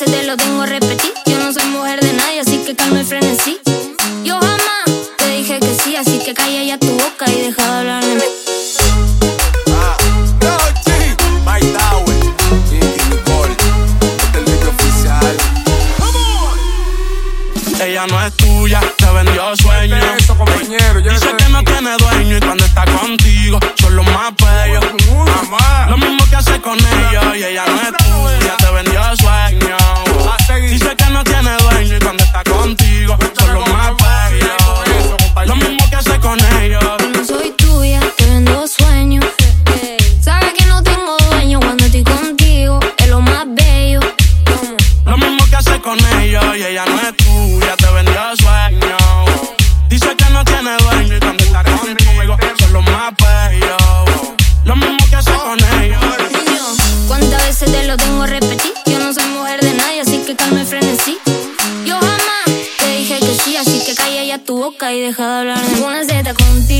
veces te lo tengo a repetir. Yo no soy mujer de nadie, así que calma y frenesí. Yo jamás te dije que sí, así que calla ya tu boca y deja de hablar de mí. Ella no es tuya, te vendió tengo a repetir? Yo no soy mujer de nadie, así que calma y frenesí. Yo jamás te dije que sí, así que calla ya tu boca y deja de hablar Z contigo.